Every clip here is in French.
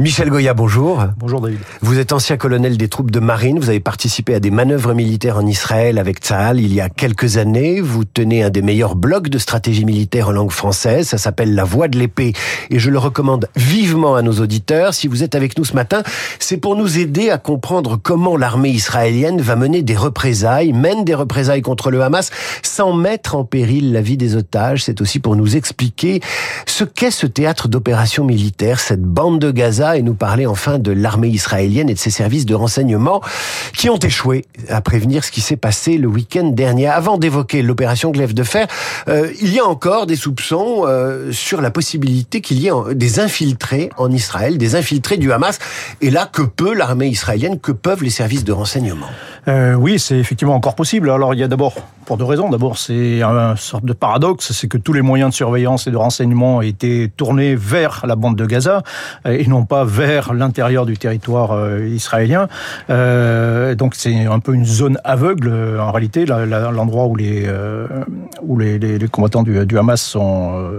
Michel Goya, bonjour. Bonjour David. Vous êtes ancien colonel des troupes de marine, vous avez participé à des manœuvres militaires en Israël avec Tzahal il y a quelques années. Vous tenez un des meilleurs blogs de stratégie militaire en langue française, ça s'appelle La Voix de l'épée et je le recommande vivement à nos auditeurs. Si vous êtes avec nous ce matin, c'est pour nous aider à comprendre comment l'armée israélienne va mener des représailles, mène des représailles contre le Hamas sans mettre en péril la vie des otages. C'est aussi pour nous expliquer ce qu'est ce théâtre d'opération militaire, cette bande de Gaza et nous parler enfin de l'armée israélienne et de ses services de renseignement qui ont échoué à prévenir ce qui s'est passé le week-end dernier. Avant d'évoquer l'opération Glaive de Fer, euh, il y a encore des soupçons euh, sur la possibilité qu'il y ait des infiltrés en Israël, des infiltrés du Hamas. Et là, que peut l'armée israélienne, que peuvent les services de renseignement? Euh, Oui, c'est effectivement encore possible. Alors il y a d'abord pour deux raisons. D'abord, c'est une sorte de paradoxe, c'est que tous les moyens de surveillance et de renseignement étaient tournés vers la bande de Gaza et non pas vers l'intérieur du territoire euh, israélien. Euh, donc c'est un peu une zone aveugle euh, en réalité, l'endroit où les combattants du, Hamas sont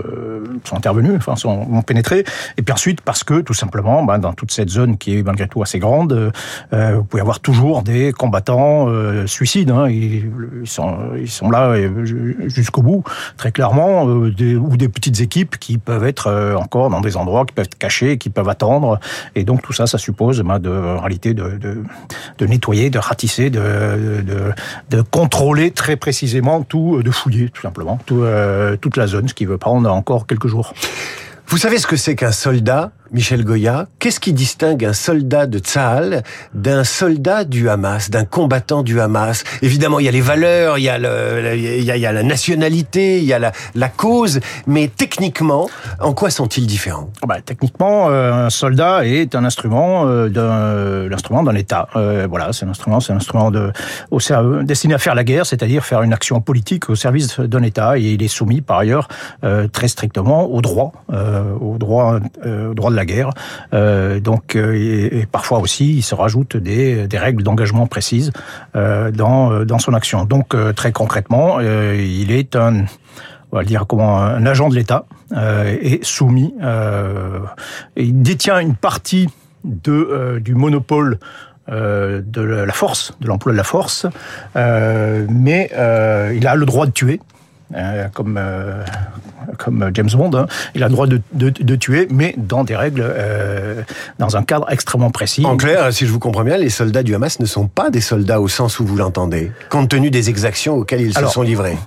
intervenus, enfin sont ont pénétré. Et puis ensuite parce que tout simplement, ben, dans toute cette zone qui est malgré tout assez grande, vous pouvez avoir toujours des combattants suicides. Hein, ils, sont ils sont là jusqu'au bout, très clairement, des, ou des petites équipes qui peuvent être encore dans des endroits qui peuvent être cachés, qui peuvent attendre et donc tout ça, ça suppose ben, de, en réalité de, de, de, nettoyer, de ratisser, de, de, contrôler très précisément tout, de fouiller tout simplement tout, euh, toute la zone, ce qui veut prendre encore quelques jours. Vous savez ce que c'est qu'un soldat? Michel Goya, qu'est-ce qui distingue un soldat de Tsahal d'un soldat du Hamas, d'un combattant du Hamas? Évidemment, il y a les valeurs, il y a, le, il y a, la nationalité, il y a la, la, cause, mais techniquement, en quoi sont-ils différents? Bah, Techniquement, euh, un soldat est un instrument euh, d'un l'instrument d'un État. Euh, voilà, c'est un instrument, c'est un instrument de, au, destiné à faire la guerre, c'est-à-dire faire une action politique au service d'un État, et il est soumis par ailleurs très strictement au droit, au droit, au droit de la guerre. Euh, donc, euh, et, parfois aussi, il se rajoute des, règles d'engagement précises euh, dans, son action. Donc, très concrètement, il est un on va dire comment un agent de l'État est soumis il détient une partie de du monopole de la force, de l'emploi de la force, mais il a le droit de tuer. Comme comme James Bond, hein. il a le droit de, de, de, tuer, mais dans des règles, euh, dans un cadre extrêmement précis. En clair, si je vous comprends bien, les soldats du Hamas ne sont pas des soldats au sens où vous l'entendez, compte tenu des exactions auxquelles ils se sont livrés.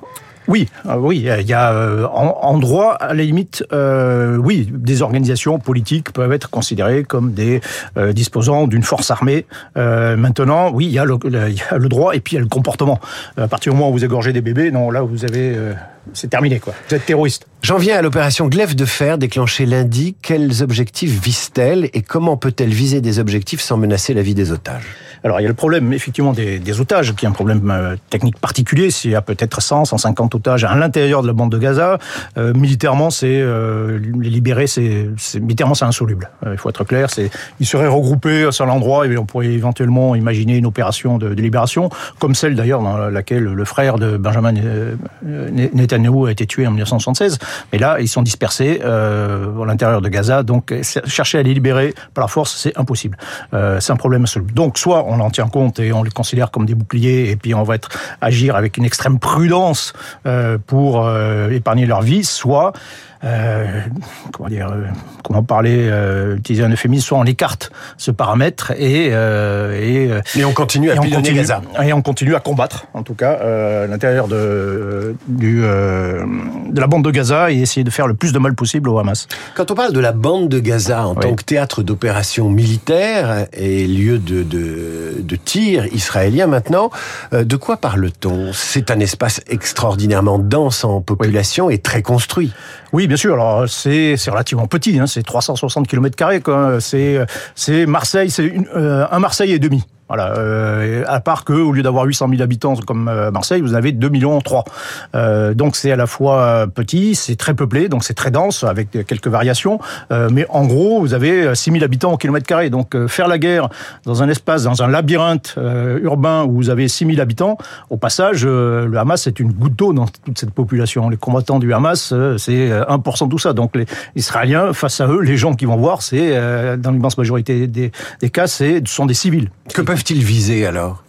Oui, euh, oui, il y a euh, en, droit, à la limite, euh, oui, des organisations politiques peuvent être considérées comme des disposants d'une force armée. maintenant, oui, il y, a le, il y, a le, droit et puis il y a le comportement. À partir du moment où vous égorgez des bébés, non, là vous avez, c'est terminé quoi. Vous êtes terroriste. J'en viens à l'opération Glaive de fer déclenchée lundi. Quels objectifs vise-t-elle et comment peut-elle viser des objectifs sans menacer la vie des otages? Alors il y a le problème effectivement des, des otages, qui est un problème euh, technique particulier. S'il y a peut-être 100, 150 otages à l'intérieur de la bande de Gaza, euh, militairement, c'est euh, les libérer, c'est militairement c'est insoluble. il faut être clair. C'est ils seraient regroupés sur l'endroit et on pourrait éventuellement imaginer une opération de, de libération, comme celle d'ailleurs dans laquelle le frère de Benjamin Netanyahu a été tué en 1976. Mais là, ils sont dispersés euh, à l'intérieur de Gaza, donc chercher à les libérer par la force, c'est impossible. c'est un problème insoluble. Donc soit on en tient compte et on les considère comme des boucliers et puis on va être, agir avec une extrême prudence euh, pour euh, épargner leur vie, soit euh, comment dire, euh, comment parler, euh, utiliser un euphémisme, soit on écarte ce paramètre et et, et on continue à pilonner Gaza et on continue à combattre, en tout cas, à l'intérieur de du de la bande de Gaza et essayer de faire le plus de mal possible au Hamas. Quand on parle de la bande de Gaza en tant que théâtre d'opération militaire et lieu de, de, de tir israélien maintenant, de quoi parle-t-on? C'est un espace extraordinairement dense en population et très construit. Oui, bien sûr. Alors c'est relativement petit. Hein, c'est 360 km c'est Marseille. C'est euh, un Marseille et demi. Voilà, euh, à part que au lieu d'avoir 800 000 habitants comme euh, Marseille, vous avez 2 millions 3. Euh, donc c'est à la fois petit, c'est très peuplé, donc c'est très dense avec quelques variations, mais en gros vous avez 6 000 habitants au kilomètre carré. Donc faire la guerre dans un espace, dans un labyrinthe urbain où vous avez 6 000 habitants, au passage, le Hamas est une goutte d'eau dans toute cette population. Les combattants du Hamas, c'est 1% de tout ça. Donc les Israéliens, face à eux, les gens qui vont voir, c'est dans l'immense majorité des, cas, c'est sont des civils. Peuvent-ils viser alors?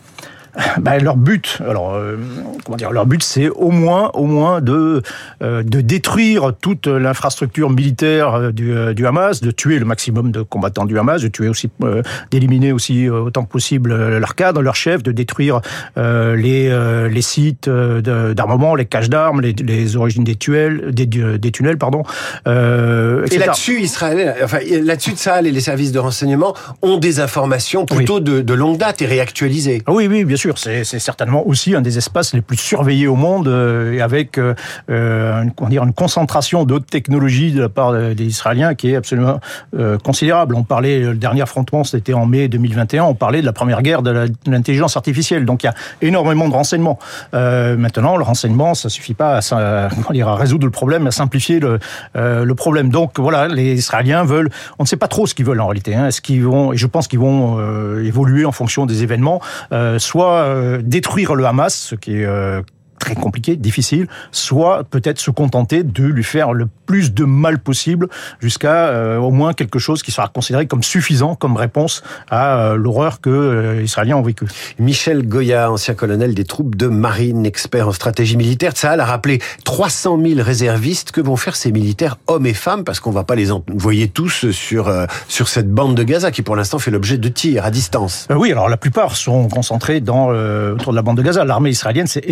Ben, leur but, alors euh, comment dire, leur but, c'est au moins, au moins de euh, de détruire toute l'infrastructure militaire euh, du, du, Hamas, de tuer le maximum de combattants du Hamas, de tuer aussi, euh, d'éliminer aussi autant que possible leurs cadres, leurs chefs, de détruire les les sites d'armement, les caches d'armes, les, les, origines des tunnels, des, des tunnels, pardon. et là-dessus, Israël, enfin là-dessus, ça, les services de renseignement ont des informations plutôt oui. de, de longue date et réactualisées. Ah oui, oui, bien sûr c'est certainement aussi un des espaces les plus surveillés au monde, euh, et avec euh, une, dire, une concentration de technologies de la part des Israéliens qui est absolument euh, considérable. On parlait, le dernier affrontement, c'était en mai 2021, on parlait de la première guerre de l'intelligence artificielle. Donc il y a énormément de renseignements. Euh, maintenant, le renseignement, ça suffit pas à, résoudre le problème, à simplifier le, euh, problème. Donc voilà, les Israéliens veulent, on ne sait pas trop ce qu'ils veulent en réalité. Hein. Est-ce qu'ils vont, et je pense qu'ils vont euh, évoluer en fonction des événements, soit euh, détruire le Hamas, ce qui est euh, très compliqué, difficile, soit peut-être se contenter de lui faire le plus de mal possible jusqu'à euh, au moins quelque chose qui sera considéré comme suffisant comme réponse à euh, l'horreur que euh, les Israéliens ont vécue. Michel Goya, ancien colonel des troupes de marine, expert en stratégie militaire, Tsahal a rappelé 300 000 réservistes. Que vont faire ces militaires, hommes et femmes, parce qu'on va pas les envoyer tous sur sur cette bande de Gaza qui pour l'instant fait l'objet de tirs à distance. oui, alors la plupart sont concentrés dans autour de la bande de Gaza. L'armée israélienne, c'est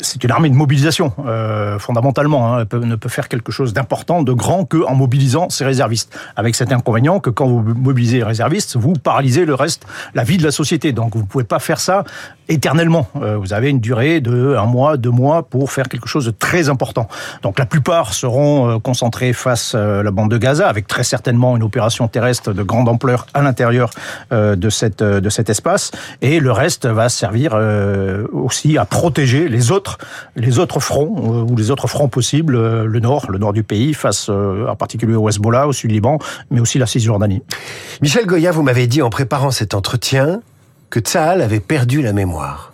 c'est une armée de mobilisation, euh, fondamentalement. Hein. Elle ne peut faire quelque chose d'important, de grand, qu'en mobilisant ses réservistes. Avec cet inconvénient que quand vous mobilisez les réservistes, vous paralysez le reste, la vie de la société. Donc vous ne pouvez pas faire ça éternellement. Euh, vous avez une durée de un mois, deux mois pour faire quelque chose de très important. Donc la plupart seront euh, concentrés face à la bande de Gaza, avec très certainement une opération terrestre de grande ampleur à l'intérieur de, de cet espace. Et le reste va servir aussi à protéger les autres, les autres fronts ou les autres fronts possibles, le nord, le nord du pays, face en particulier au Hezbollah, au sud-Liban, mais aussi la Cisjordanie. Michel Goya, vous m'avez dit en préparant cet entretien que Tsahal avait perdu la mémoire.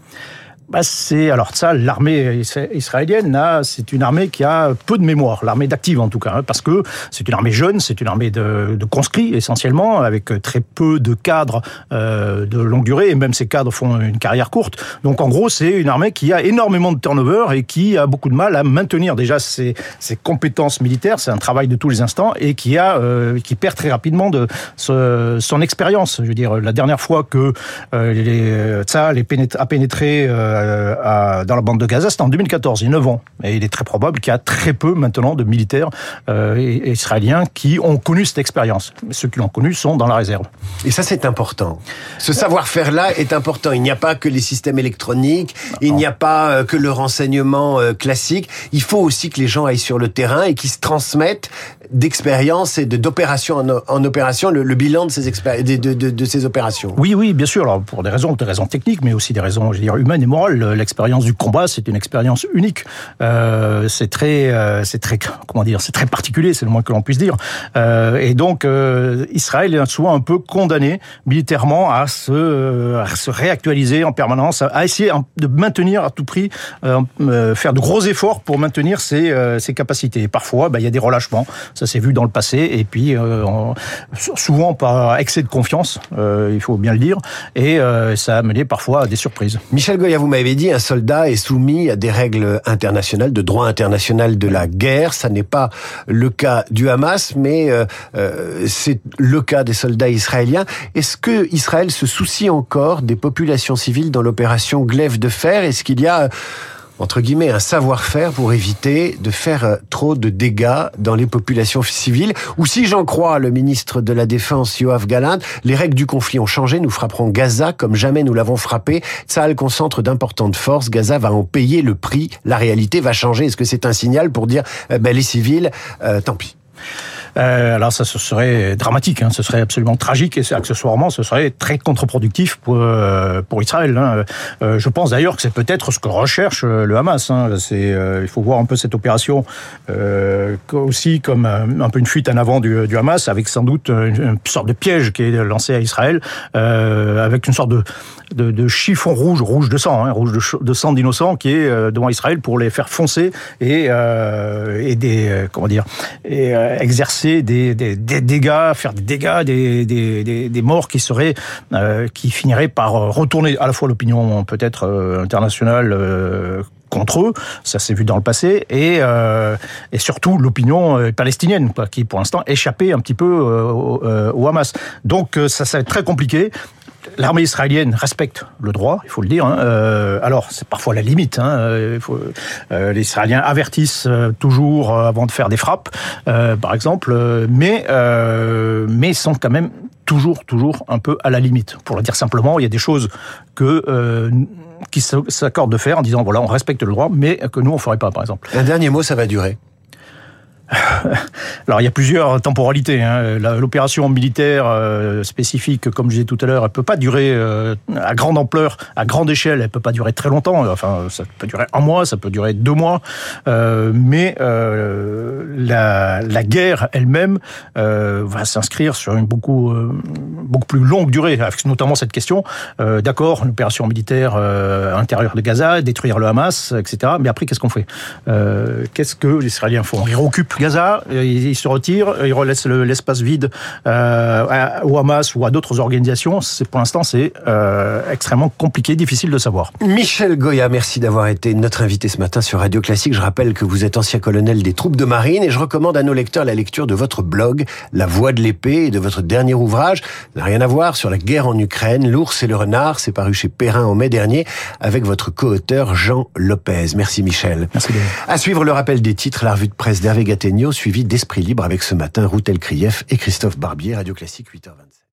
Bah c'est alors ça, l'armée israélienne, c'est une armée qui a peu de mémoire, l'armée d'active en tout cas, hein, parce que c'est une armée jeune, c'est une armée de, de, conscrits essentiellement, avec très peu de cadres euh, de longue durée, et même ces cadres font une carrière courte. Donc en gros, c'est une armée qui a énormément de turnover et qui a beaucoup de mal à maintenir déjà ses, ses compétences militaires. C'est un travail de tous les instants et qui a euh, qui perd très rapidement de ce, son expérience. Je veux dire, la dernière fois que euh, les, Tzal a pénétré euh, à, dans la bande de Gaza, c'était en 2014, il y a 9 ans. Et il est très probable qu'il y a très peu maintenant de militaires euh, israéliens qui ont connu cette expérience. Ceux qui l'ont connu sont dans la réserve. Et ça, c'est important. Ce savoir-faire-là est important. Il n'y a pas que les systèmes électroniques, il n'y a pas euh, que le renseignement classique. Il faut aussi que les gens aillent sur le terrain et qu'ils se transmettent d'expérience et d'opération en, en, opération le, le, bilan de ces, de, de, de, ces opérations. Oui, oui, bien sûr. Alors, pour des raisons, des raisons techniques, mais aussi des raisons, je veux dire, humaines et morales. L'expérience du combat, c'est une expérience unique. Euh, c'est très, euh, c'est très, comment dire, c'est très particulier, c'est le moins que l'on puisse dire. Euh, et donc, euh, Israël est souvent un peu condamné militairement à se, à se réactualiser en permanence, à essayer de maintenir à tout prix, euh, faire de gros efforts pour maintenir ses, ses capacités. Et parfois, bah, il y a des relâchements. Ça s'est vu dans le passé. Et puis, on, souvent par excès de confiance, il faut bien le dire. Et ça a mené parfois à des surprises. Michel Goya, vous m'avez dit, un soldat est soumis à des règles internationales, de droit international de la guerre. Ça n'est pas le cas du Hamas, mais euh, euh, c'est le cas des soldats israéliens. Est-ce que Israël se soucie encore des populations civiles dans l'opération Glaive de fer? Est-ce qu'il y a entre guillemets, un savoir-faire pour éviter de faire euh, trop de dégâts dans les populations civiles. Ou si j'en crois le ministre de la Défense, Yoav Galant, les règles du conflit ont changé, nous frapperons Gaza comme jamais nous l'avons frappé. Tsahal concentre d'importantes forces, Gaza va en payer le prix, la réalité va changer. Est-ce que c'est un signal pour dire, euh, ben, les civils, euh, tant pis alors ça, serait dramatique, hein, ce serait absolument tragique et accessoirement, ce serait très contre-productif pour, pour Israël. Hein. je pense d'ailleurs que c'est peut-être ce que recherche le Hamas. Hein. Il faut voir un peu cette opération aussi comme un peu une fuite en avant du, Hamas, avec sans doute une, sorte de piège qui est lancé à Israël, avec une sorte de, chiffon rouge, rouge de sang, hein, rouge de, de sang d'innocents, qui est devant Israël pour les faire foncer et, euh, et des euh, comment dire et euh, exercer des, des, des, dégâts, faire des dégâts, des, des, morts qui seraient euh, qui finiraient par retourner à la fois l'opinion peut-être internationale contre eux, ça s'est vu dans le passé, et, euh, et surtout l'opinion palestinienne, qui pour l'instant échappait un petit peu au, au Hamas. Donc ça, ça va être très compliqué l'armée israélienne respecte le droit, il faut le dire. Hein. Euh, alors, c'est parfois la limite. Hein. Euh, euh, les Israéliens avertissent toujours avant de faire des frappes, par exemple, mais mais sont quand même toujours, toujours un peu à la limite. Pour le dire simplement, il y a des choses que qui s'accordent de faire en disant voilà, on respecte le droit, mais que nous on ferait pas, par exemple. Un dernier mot, ça va durer. Alors il y a plusieurs temporalités. Hein. L'opération militaire euh, spécifique, comme je disais tout à l'heure, elle peut pas durer euh, à grande ampleur, à grande échelle. Elle peut pas durer très longtemps. Enfin, ça peut durer un mois, ça peut durer deux mois. Euh, mais la, guerre elle-même va s'inscrire sur une beaucoup beaucoup plus longue durée, avec notamment cette question. D'accord, une opération militaire à l'intérieur de Gaza, détruire le Hamas, etc. Mais après, qu'est-ce qu'on fait? Qu'est-ce que les Israéliens font? Ils Gaza, il se retire, il relaisse l'espace vide euh, au Hamas ou à d'autres organisations. C'est pour l'instant c'est euh, extrêmement compliqué, difficile de savoir. Michel Goya, merci d'avoir été notre invité ce matin sur Radio Classique. Je rappelle que vous êtes ancien colonel des troupes de marine et je recommande à nos lecteurs la lecture de votre blog La Voix de l'épée et de votre dernier ouvrage. N'a rien à voir sur la guerre en Ukraine, l'ours et le renard. C'est paru chez Perrin en mai dernier avec votre co-auteur Jean Lopez. Merci Michel. Merci. À suivre le rappel des titres, la revue de presse d'Hervé suivi d'Esprit Libre avec ce matin Routel Krief et Christophe Barbier, Radio Classique 8h27.